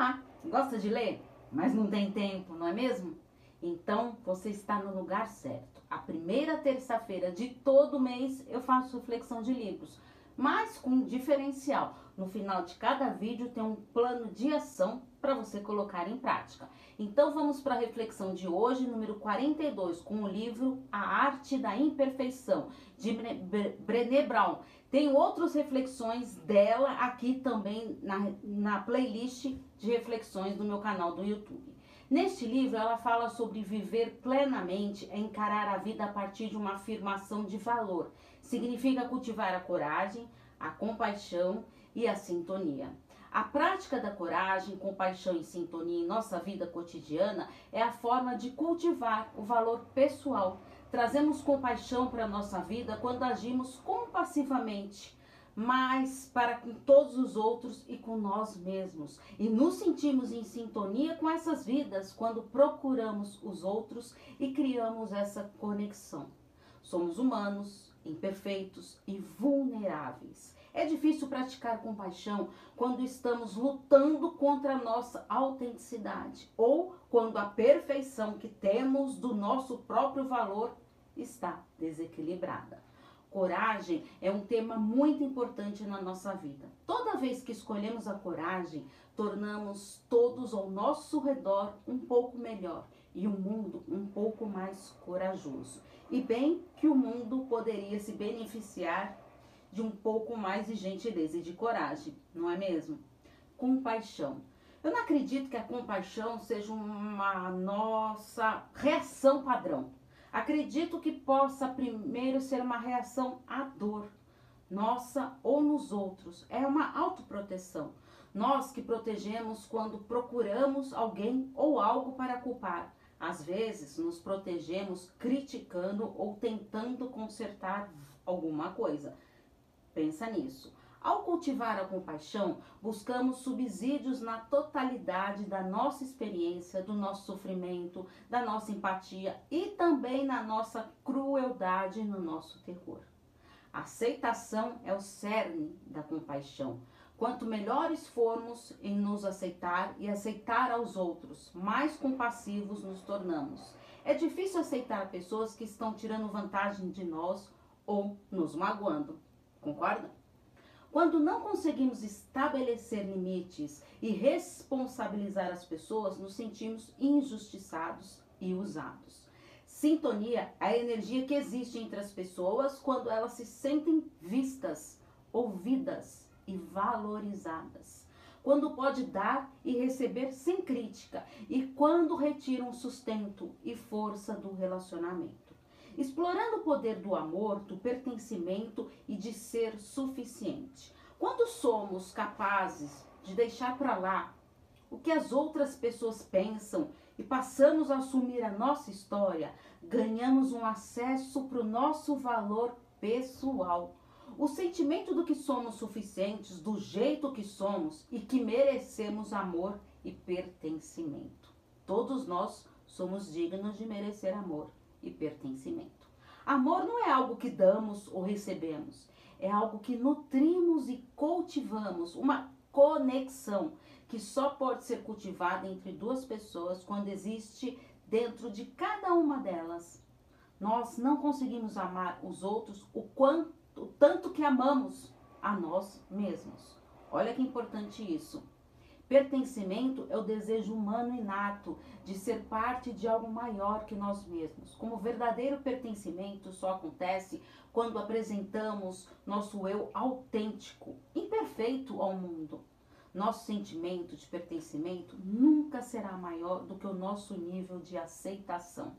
lá. Gosta de ler, mas não tem tempo, não é mesmo? Então você está no lugar certo. A primeira terça-feira de todo mês eu faço reflexão de livros, mas com diferencial. No final de cada vídeo tem um plano de ação para você colocar em prática. Então vamos para a reflexão de hoje, número 42, com o livro A Arte da Imperfeição, de Brené Brown. Tem outras reflexões dela aqui também na, na playlist de reflexões do meu canal do YouTube. Neste livro, ela fala sobre viver plenamente, é encarar a vida a partir de uma afirmação de valor. Significa cultivar a coragem, a compaixão e a sintonia. A prática da coragem, compaixão e sintonia em nossa vida cotidiana é a forma de cultivar o valor pessoal. Trazemos compaixão para a nossa vida quando agimos compassivamente, mas para com todos os outros e com nós mesmos. E nos sentimos em sintonia com essas vidas quando procuramos os outros e criamos essa conexão. Somos humanos, imperfeitos e vulneráveis. É difícil praticar compaixão quando estamos lutando contra a nossa autenticidade ou quando a perfeição que temos do nosso próprio valor está desequilibrada. Coragem é um tema muito importante na nossa vida. Toda vez que escolhemos a coragem, tornamos todos ao nosso redor um pouco melhor e o mundo um pouco mais corajoso. E bem que o mundo poderia se beneficiar de um pouco mais de gentileza e de coragem, não é mesmo? Compaixão. Eu não acredito que a compaixão seja uma nossa reação padrão. Acredito que possa primeiro ser uma reação à dor, nossa ou nos outros. É uma autoproteção. Nós que protegemos quando procuramos alguém ou algo para culpar. Às vezes nos protegemos criticando ou tentando consertar alguma coisa. Pensa nisso. Ao cultivar a compaixão, buscamos subsídios na totalidade da nossa experiência, do nosso sofrimento, da nossa empatia e também na nossa crueldade, no nosso terror. A aceitação é o cerne da compaixão. Quanto melhores formos em nos aceitar e aceitar aos outros, mais compassivos nos tornamos. É difícil aceitar pessoas que estão tirando vantagem de nós ou nos magoando. Concorda? Quando não conseguimos estabelecer limites e responsabilizar as pessoas, nos sentimos injustiçados e usados. Sintonia é a energia que existe entre as pessoas quando elas se sentem vistas, ouvidas e valorizadas. Quando pode dar e receber sem crítica e quando retiram sustento e força do relacionamento explorando o poder do amor, do pertencimento e de ser suficiente. Quando somos capazes de deixar para lá o que as outras pessoas pensam e passamos a assumir a nossa história, ganhamos um acesso para o nosso valor pessoal. O sentimento do que somos suficientes, do jeito que somos e que merecemos amor e pertencimento. Todos nós somos dignos de merecer amor e pertencimento. Amor não é algo que damos ou recebemos, é algo que nutrimos e cultivamos, uma conexão que só pode ser cultivada entre duas pessoas quando existe dentro de cada uma delas. Nós não conseguimos amar os outros o quanto, o tanto que amamos a nós mesmos. Olha que importante isso. Pertencimento é o desejo humano inato de ser parte de algo maior que nós mesmos. Como verdadeiro pertencimento só acontece quando apresentamos nosso eu autêntico, imperfeito ao mundo. Nosso sentimento de pertencimento nunca será maior do que o nosso nível de aceitação.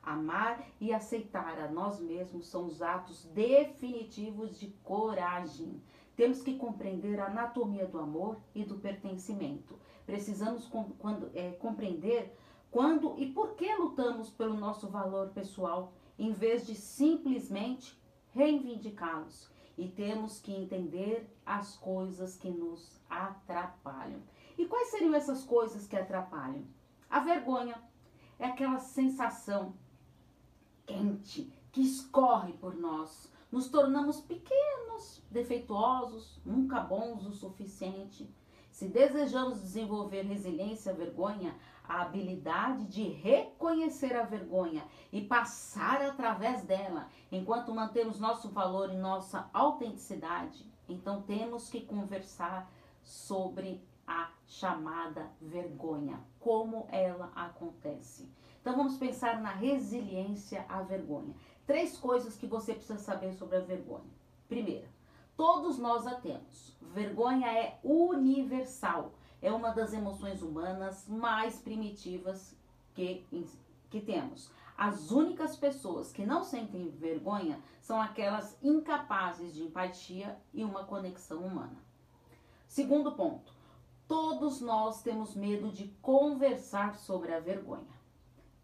Amar e aceitar a nós mesmos são os atos definitivos de coragem. Temos que compreender a anatomia do amor e do pertencimento. Precisamos com, quando, é, compreender quando e por que lutamos pelo nosso valor pessoal, em vez de simplesmente reivindicá-los. E temos que entender as coisas que nos atrapalham. E quais seriam essas coisas que atrapalham? A vergonha é aquela sensação quente que escorre por nós nos tornamos pequenos, defeituosos, nunca bons o suficiente. Se desejamos desenvolver resiliência à vergonha, a habilidade de reconhecer a vergonha e passar através dela, enquanto mantemos nosso valor e nossa autenticidade, então temos que conversar sobre a chamada vergonha, como ela acontece. Então vamos pensar na resiliência à vergonha. Três coisas que você precisa saber sobre a vergonha. Primeira, todos nós a temos. Vergonha é universal. É uma das emoções humanas mais primitivas que, que temos. As únicas pessoas que não sentem vergonha são aquelas incapazes de empatia e uma conexão humana. Segundo ponto, todos nós temos medo de conversar sobre a vergonha.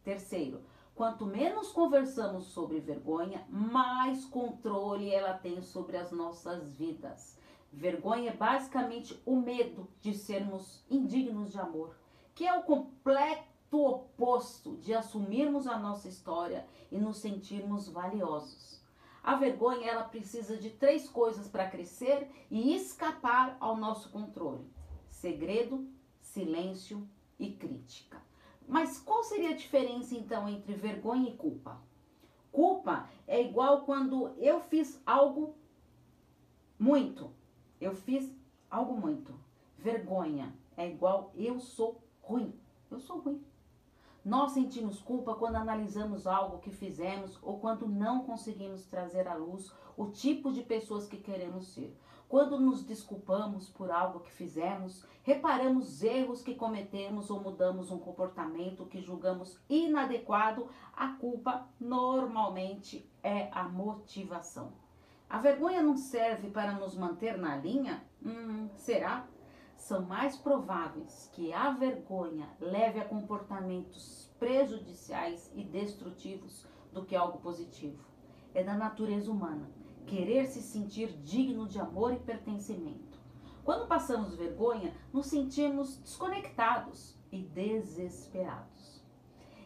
Terceiro, Quanto menos conversamos sobre vergonha, mais controle ela tem sobre as nossas vidas. Vergonha é basicamente o medo de sermos indignos de amor, que é o completo oposto de assumirmos a nossa história e nos sentirmos valiosos. A vergonha ela precisa de três coisas para crescer e escapar ao nosso controle: segredo, silêncio e crítica. Mas qual seria a diferença então entre vergonha e culpa? Culpa é igual quando eu fiz algo muito. Eu fiz algo muito. Vergonha é igual eu sou ruim. Eu sou ruim. Nós sentimos culpa quando analisamos algo que fizemos ou quando não conseguimos trazer à luz o tipo de pessoas que queremos ser. Quando nos desculpamos por algo que fizemos, reparamos erros que cometemos ou mudamos um comportamento que julgamos inadequado, a culpa normalmente é a motivação. A vergonha não serve para nos manter na linha? Hum, será? São mais prováveis que a vergonha leve a comportamentos prejudiciais e destrutivos do que algo positivo. É da natureza humana querer se sentir digno de amor e pertencimento. Quando passamos vergonha, nos sentimos desconectados e desesperados.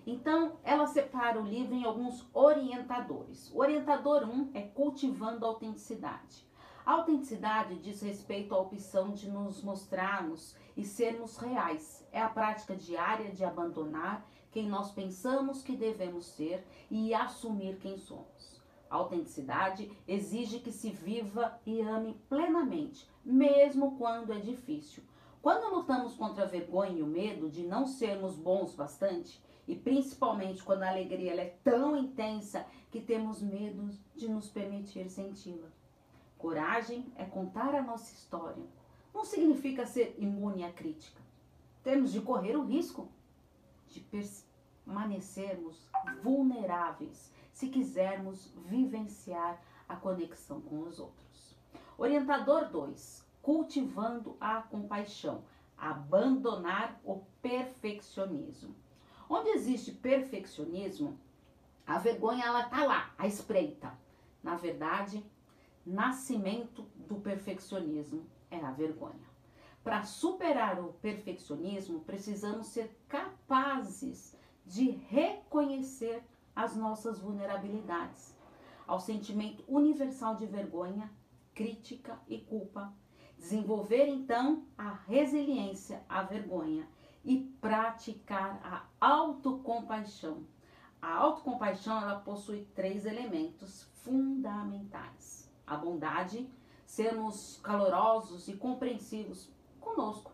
Então, ela separa o livro em alguns orientadores. O orientador 1 um é cultivando a autenticidade. A autenticidade diz respeito à opção de nos mostrarmos e sermos reais. É a prática diária de abandonar quem nós pensamos que devemos ser e assumir quem somos. A autenticidade exige que se viva e ame plenamente, mesmo quando é difícil. Quando lutamos contra a vergonha e o medo de não sermos bons bastante, e principalmente quando a alegria é tão intensa que temos medo de nos permitir senti-la. Coragem é contar a nossa história. Não significa ser imune à crítica. Temos de correr o risco de permanecermos vulneráveis se quisermos vivenciar a conexão com os outros. Orientador 2: cultivando a compaixão, abandonar o perfeccionismo. Onde existe perfeccionismo, a vergonha ela tá lá, à espreita. Na verdade, nascimento do perfeccionismo é a vergonha. Para superar o perfeccionismo, precisamos ser capazes de reconhecer as nossas vulnerabilidades, ao sentimento universal de vergonha, crítica e culpa. Desenvolver então a resiliência à vergonha e praticar a autocompaixão. A autocompaixão ela possui três elementos fundamentais: a bondade, sermos calorosos e compreensivos conosco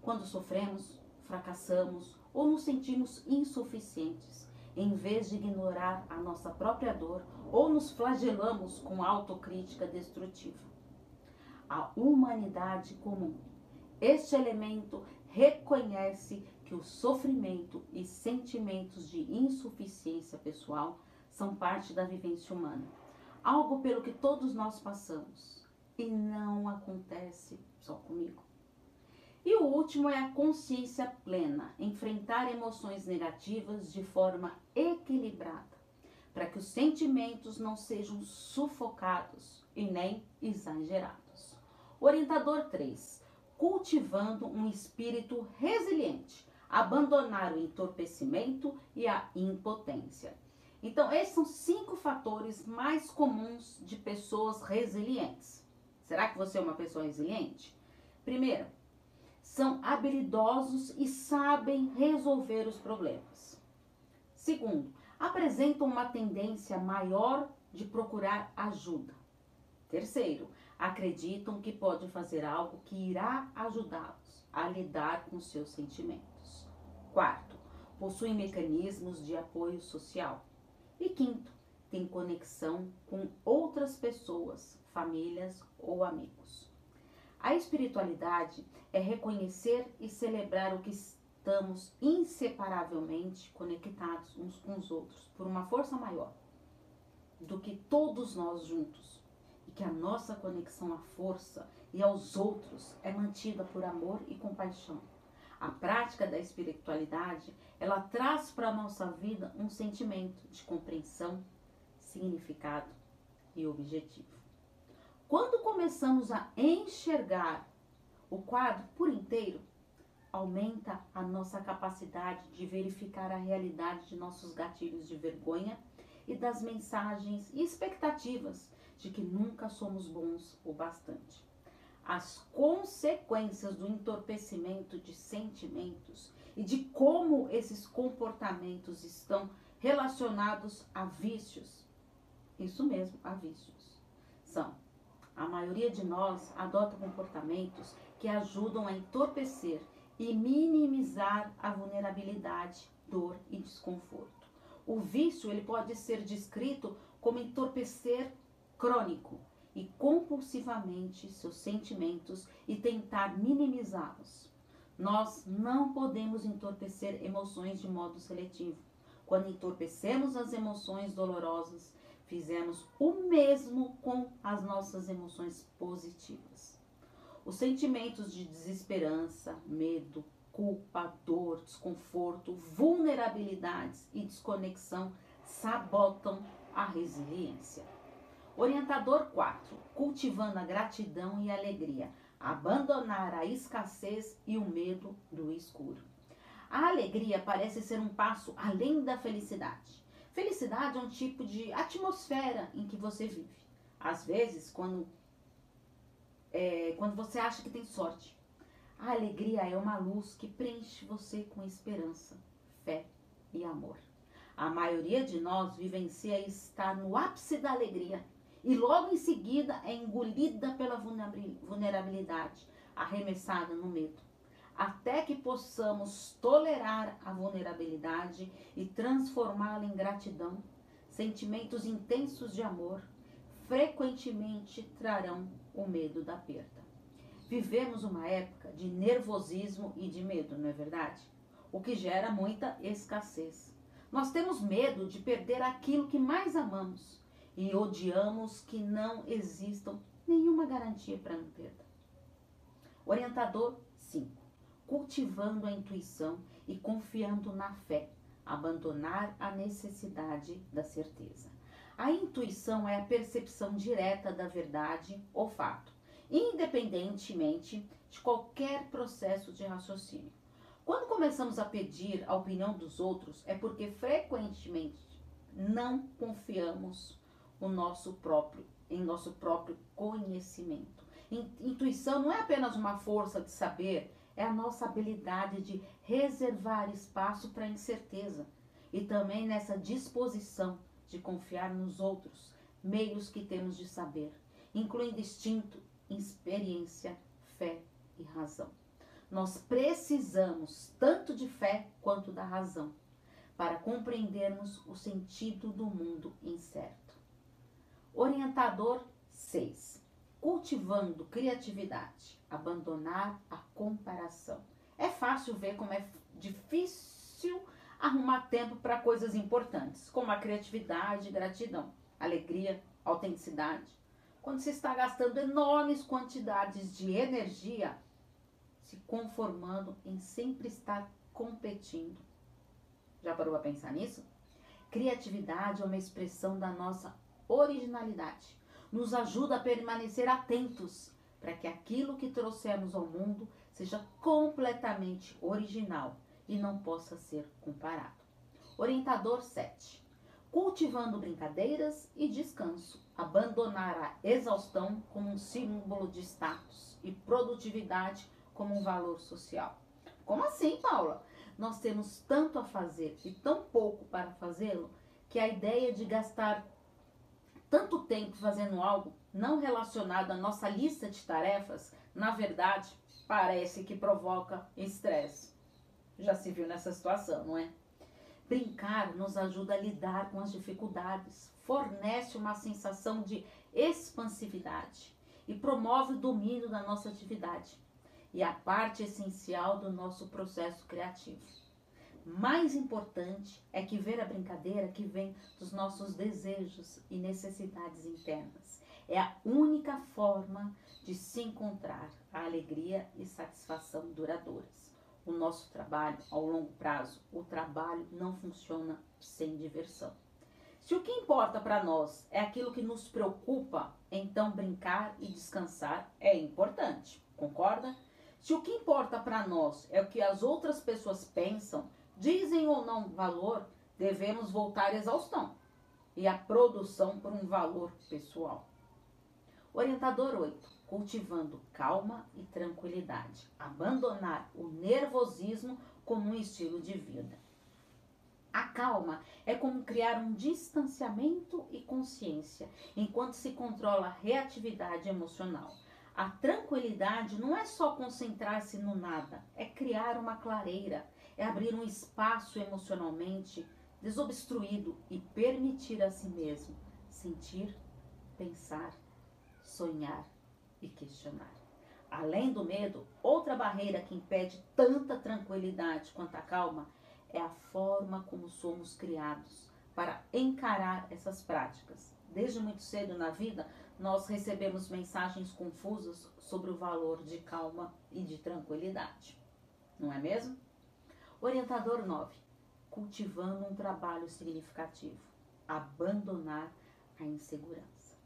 quando sofremos, fracassamos ou nos sentimos insuficientes em vez de ignorar a nossa própria dor ou nos flagelamos com autocrítica destrutiva. A humanidade comum. Este elemento reconhece que o sofrimento e sentimentos de insuficiência pessoal são parte da vivência humana, algo pelo que todos nós passamos. E não acontece só comigo. E o último é a consciência plena, enfrentar emoções negativas de forma equilibrada, para que os sentimentos não sejam sufocados e nem exagerados. Orientador 3. Cultivando um espírito resiliente, abandonar o entorpecimento e a impotência. Então, esses são cinco fatores mais comuns de pessoas resilientes. Será que você é uma pessoa resiliente? Primeiro, são habilidosos e sabem resolver os problemas. Segundo, apresentam uma tendência maior de procurar ajuda. Terceiro, acreditam que pode fazer algo que irá ajudá-los a lidar com seus sentimentos. Quarto, possuem mecanismos de apoio social. E quinto, têm conexão com outras pessoas, famílias ou amigos. A espiritualidade é reconhecer e celebrar o que estamos inseparavelmente conectados uns com os outros por uma força maior do que todos nós juntos. E que a nossa conexão à força e aos outros é mantida por amor e compaixão. A prática da espiritualidade, ela traz para a nossa vida um sentimento de compreensão, significado e objetivo. Quando começamos a enxergar o quadro por inteiro, aumenta a nossa capacidade de verificar a realidade de nossos gatilhos de vergonha e das mensagens e expectativas de que nunca somos bons o bastante. As consequências do entorpecimento de sentimentos e de como esses comportamentos estão relacionados a vícios. Isso mesmo, a vícios. São a maioria de nós adota comportamentos que ajudam a entorpecer e minimizar a vulnerabilidade, dor e desconforto. O vício ele pode ser descrito como entorpecer crônico e compulsivamente seus sentimentos e tentar minimizá-los. Nós não podemos entorpecer emoções de modo seletivo. Quando entorpecemos as emoções dolorosas, fizemos o mesmo com as nossas emoções positivas. Os sentimentos de desesperança, medo, culpa, dor, desconforto, vulnerabilidades e desconexão sabotam a resiliência. Orientador 4. Cultivando a gratidão e a alegria. Abandonar a escassez e o medo do escuro. A alegria parece ser um passo além da felicidade. Felicidade é um tipo de atmosfera em que você vive. Às vezes, quando, é, quando você acha que tem sorte. A alegria é uma luz que preenche você com esperança, fé e amor. A maioria de nós vivencia estar no ápice da alegria e logo em seguida é engolida pela vulnerabilidade, arremessada no medo até que possamos tolerar a vulnerabilidade e transformá-la em gratidão, sentimentos intensos de amor frequentemente trarão o medo da perda. Vivemos uma época de nervosismo e de medo, não é verdade? O que gera muita escassez. Nós temos medo de perder aquilo que mais amamos e odiamos que não existam nenhuma garantia para não perda. Orientador 5 cultivando a intuição e confiando na fé, abandonar a necessidade da certeza. A intuição é a percepção direta da verdade ou fato, independentemente de qualquer processo de raciocínio. Quando começamos a pedir a opinião dos outros, é porque frequentemente não confiamos o nosso próprio, em nosso próprio conhecimento. Intuição não é apenas uma força de saber é a nossa habilidade de reservar espaço para a incerteza e também nessa disposição de confiar nos outros, meios que temos de saber, incluindo instinto, experiência, fé e razão. Nós precisamos tanto de fé quanto da razão para compreendermos o sentido do mundo incerto. Orientador 6 cultivando criatividade, abandonar a comparação. É fácil ver como é difícil arrumar tempo para coisas importantes, como a criatividade, gratidão, alegria, autenticidade. Quando se está gastando enormes quantidades de energia, se conformando em sempre estar competindo. Já parou a pensar nisso? Criatividade é uma expressão da nossa originalidade nos ajuda a permanecer atentos para que aquilo que trouxemos ao mundo seja completamente original e não possa ser comparado. Orientador 7. Cultivando brincadeiras e descanso. Abandonar a exaustão como um símbolo de status e produtividade como um valor social. Como assim, Paula? Nós temos tanto a fazer e tão pouco para fazê-lo que a ideia de gastar tanto tempo fazendo algo não relacionado à nossa lista de tarefas, na verdade, parece que provoca estresse. Já se viu nessa situação, não é? Brincar nos ajuda a lidar com as dificuldades, fornece uma sensação de expansividade e promove o domínio da nossa atividade e a parte essencial do nosso processo criativo. Mais importante é que ver a brincadeira que vem dos nossos desejos e necessidades internas. É a única forma de se encontrar a alegria e satisfação duradouras o nosso trabalho ao longo prazo, o trabalho não funciona sem diversão. Se o que importa para nós é aquilo que nos preocupa, então brincar e descansar é importante, concorda? Se o que importa para nós é o que as outras pessoas pensam, dizem ou não valor, devemos voltar à exaustão e à produção por um valor pessoal. Orientador 8 cultivando calma e tranquilidade. Abandonar o nervosismo como um estilo de vida. A calma é como criar um distanciamento e consciência, enquanto se controla a reatividade emocional. A tranquilidade não é só concentrar-se no nada, é criar uma clareira, é abrir um espaço emocionalmente desobstruído e permitir a si mesmo sentir, pensar, sonhar e questionar. Além do medo, outra barreira que impede tanta tranquilidade quanto a calma é a forma como somos criados para encarar essas práticas. Desde muito cedo na vida, nós recebemos mensagens confusas sobre o valor de calma e de tranquilidade. Não é mesmo? Orientador 9. Cultivando um trabalho significativo. Abandonar a insegurança.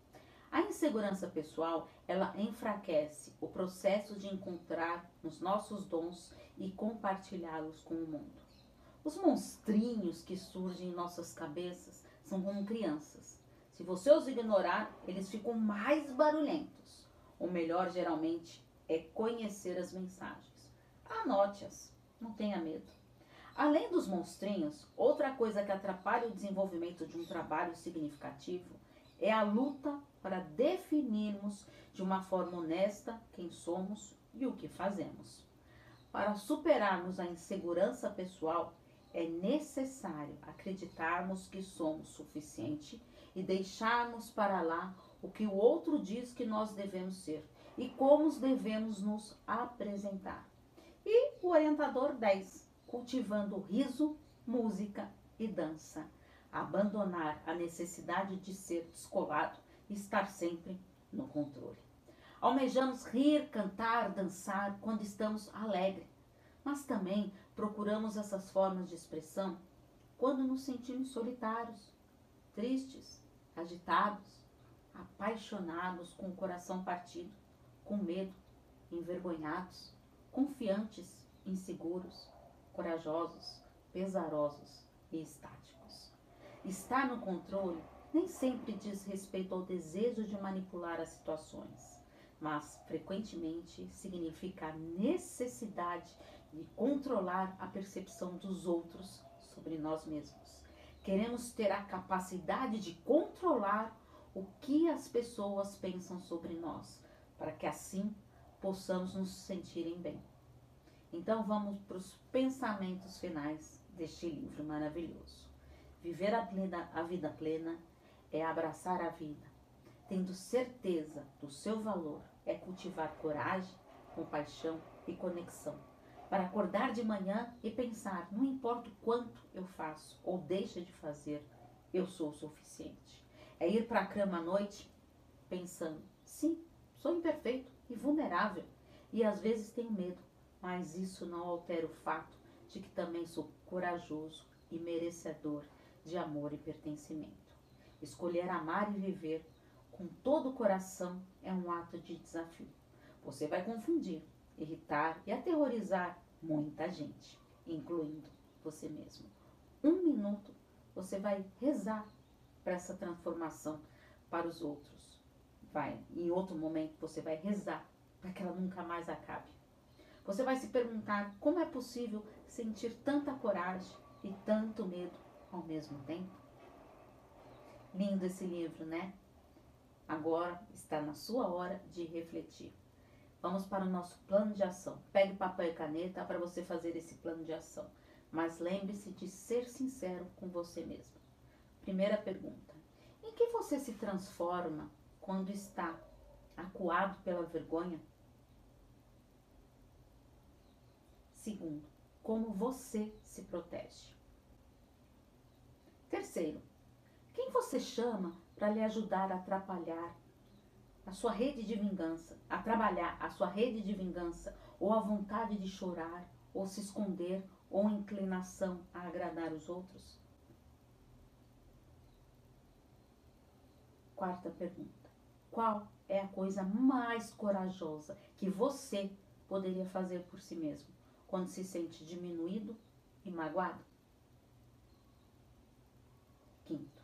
A insegurança pessoal, ela enfraquece o processo de encontrar os nossos dons e compartilhá-los com o mundo. Os monstrinhos que surgem em nossas cabeças são como crianças. Se você os ignorar, eles ficam mais barulhentos. O melhor, geralmente, é conhecer as mensagens. Anote-as, não tenha medo. Além dos monstrinhos, outra coisa que atrapalha o desenvolvimento de um trabalho significativo é a luta para definirmos de uma forma honesta quem somos e o que fazemos. Para superarmos a insegurança pessoal, é necessário acreditarmos que somos suficiente e deixarmos para lá o que o outro diz que nós devemos ser e como devemos nos apresentar. E o orientador 10, cultivando riso, música e dança abandonar a necessidade de ser descolado e estar sempre no controle. Almejamos rir, cantar, dançar quando estamos alegres, mas também procuramos essas formas de expressão quando nos sentimos solitários, tristes, agitados, apaixonados, com o coração partido, com medo, envergonhados, confiantes, inseguros, corajosos, pesarosos e estáticos. Estar no controle nem sempre diz respeito ao desejo de manipular as situações, mas frequentemente significa a necessidade de controlar a percepção dos outros sobre nós mesmos. Queremos ter a capacidade de controlar o que as pessoas pensam sobre nós, para que assim possamos nos sentirem bem. Então vamos para os pensamentos finais deste livro maravilhoso. Viver a, plena, a vida plena é abraçar a vida, tendo certeza do seu valor, é cultivar coragem, compaixão e conexão. Para acordar de manhã e pensar, não importa o quanto eu faço ou deixo de fazer, eu sou o suficiente. É ir para a cama à noite pensando, sim, sou imperfeito e vulnerável e às vezes tenho medo, mas isso não altera o fato de que também sou corajoso e merecedor de amor e pertencimento. Escolher amar e viver com todo o coração é um ato de desafio. Você vai confundir, irritar e aterrorizar muita gente, incluindo você mesmo. Um minuto você vai rezar para essa transformação para os outros. Vai, em outro momento você vai rezar para que ela nunca mais acabe. Você vai se perguntar como é possível sentir tanta coragem e tanto medo ao mesmo tempo. Lindo esse livro, né? Agora está na sua hora de refletir. Vamos para o nosso plano de ação. Pegue papel e caneta para você fazer esse plano de ação. Mas lembre-se de ser sincero com você mesmo. Primeira pergunta: em que você se transforma quando está acuado pela vergonha? Segundo, como você se protege? Terceiro, quem você chama para lhe ajudar a atrapalhar a sua rede de vingança, a trabalhar a sua rede de vingança, ou a vontade de chorar, ou se esconder, ou inclinação a agradar os outros? Quarta pergunta: qual é a coisa mais corajosa que você poderia fazer por si mesmo quando se sente diminuído e magoado? Quinto,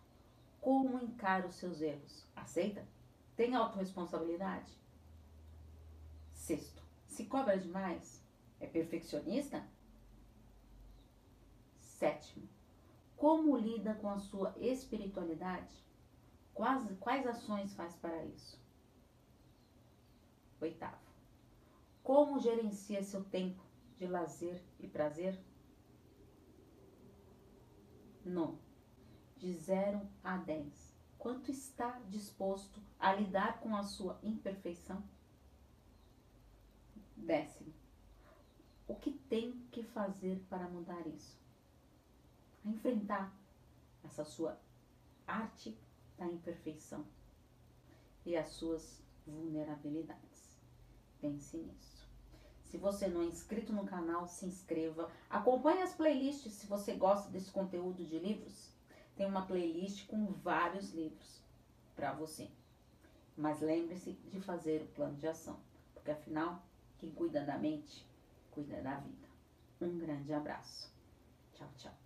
como encara os seus erros? Aceita? Tem autorresponsabilidade? Sexto, se cobra demais? É perfeccionista? Sétimo, como lida com a sua espiritualidade? Quais, quais ações faz para isso? Oitavo, como gerencia seu tempo de lazer e prazer? Nono, de 0 a 10, quanto está disposto a lidar com a sua imperfeição? Décimo, o que tem que fazer para mudar isso? A enfrentar essa sua arte da imperfeição e as suas vulnerabilidades. Pense nisso. Se você não é inscrito no canal, se inscreva. Acompanhe as playlists se você gosta desse conteúdo de livros. Tem uma playlist com vários livros para você. Mas lembre-se de fazer o plano de ação, porque afinal, quem cuida da mente, cuida da vida. Um grande abraço. Tchau, tchau.